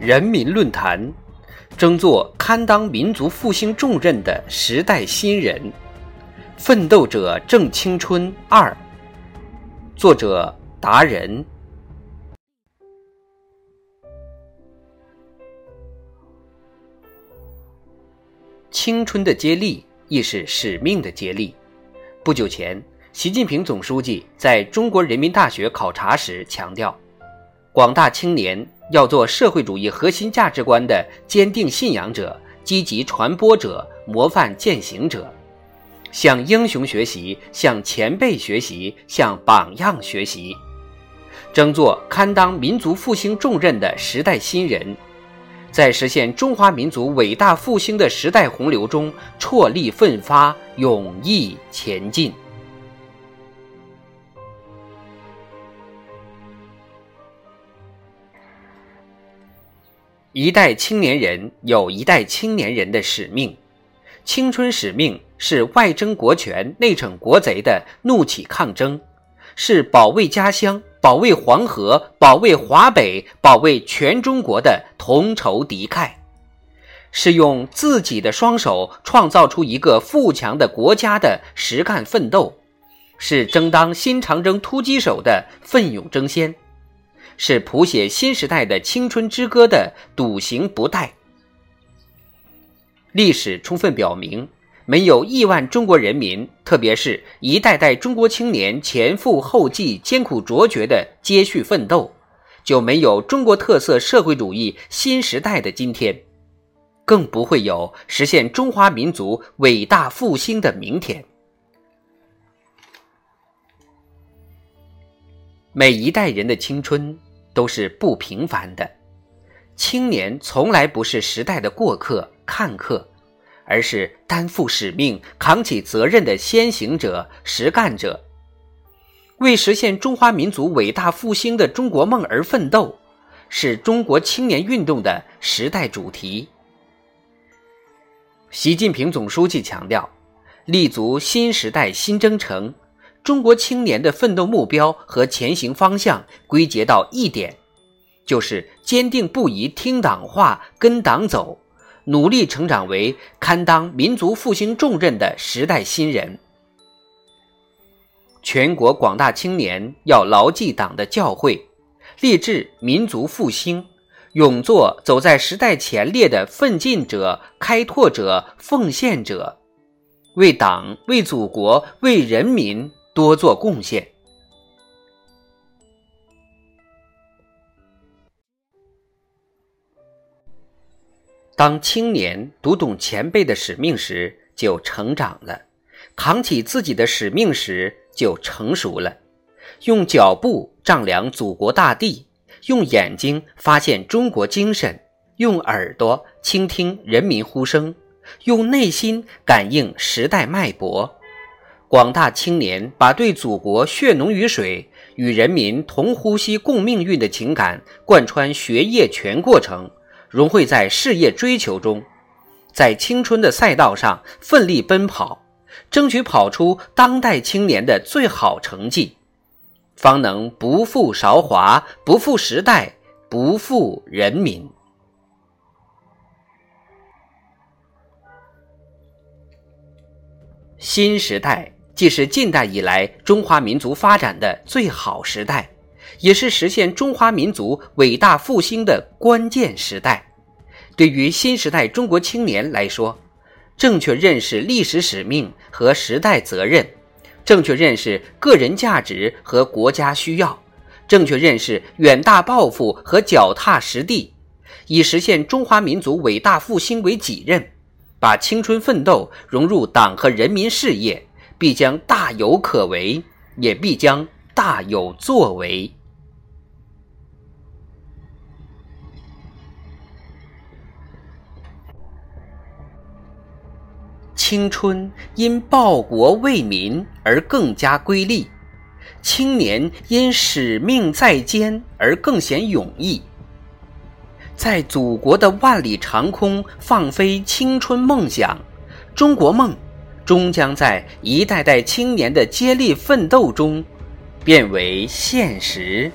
人民论坛，争做堪当民族复兴重任的时代新人。奋斗者正青春二，作者达人。青春的接力亦是使命的接力。不久前，习近平总书记在中国人民大学考察时强调，广大青年要做社会主义核心价值观的坚定信仰者、积极传播者、模范践行者。向英雄学习，向前辈学习，向榜样学习，争做堪当民族复兴重任的时代新人，在实现中华民族伟大复兴的时代洪流中踔厉奋发，勇毅前进。一代青年人有一代青年人的使命，青春使命。是外争国权、内惩国贼的怒起抗争，是保卫家乡、保卫黄河、保卫华北、保卫全中国的同仇敌忾，是用自己的双手创造出一个富强的国家的实干奋斗，是争当新长征突击手的奋勇争先，是谱写新时代的青春之歌的笃行不怠。历史充分表明。没有亿万中国人民，特别是一代代中国青年前赴后继、艰苦卓绝的接续奋斗，就没有中国特色社会主义新时代的今天，更不会有实现中华民族伟大复兴的明天。每一代人的青春都是不平凡的，青年从来不是时代的过客、看客。而是担负使命、扛起责任的先行者、实干者，为实现中华民族伟大复兴的中国梦而奋斗，是中国青年运动的时代主题。习近平总书记强调，立足新时代新征程，中国青年的奋斗目标和前行方向归结到一点，就是坚定不移听党话、跟党走。努力成长为堪当民族复兴重任的时代新人。全国广大青年要牢记党的教诲，立志民族复兴，勇做走在时代前列的奋进者、开拓者、奉献者，为党、为祖国、为人民多做贡献。当青年读懂前辈的使命时，就成长了；扛起自己的使命时，就成熟了。用脚步丈量祖国大地，用眼睛发现中国精神，用耳朵倾听人民呼声，用内心感应时代脉搏。广大青年把对祖国血浓于水、与人民同呼吸共命运的情感贯穿学业全过程。融汇在事业追求中，在青春的赛道上奋力奔跑，争取跑出当代青年的最好成绩，方能不负韶华，不负时代，不负人民。新时代既是近代以来中华民族发展的最好时代。也是实现中华民族伟大复兴的关键时代。对于新时代中国青年来说，正确认识历史使命和时代责任，正确认识个人价值和国家需要，正确认识远大抱负和脚踏实地，以实现中华民族伟大复兴为己任，把青春奋斗融入党和人民事业，必将大有可为也必将大有作为。青春因报国为民而更加瑰丽青年因使命在肩而更显勇毅。在祖国的万里长空放飞青春梦想中国梦终将在一代代青年的接力奋斗中变为现实。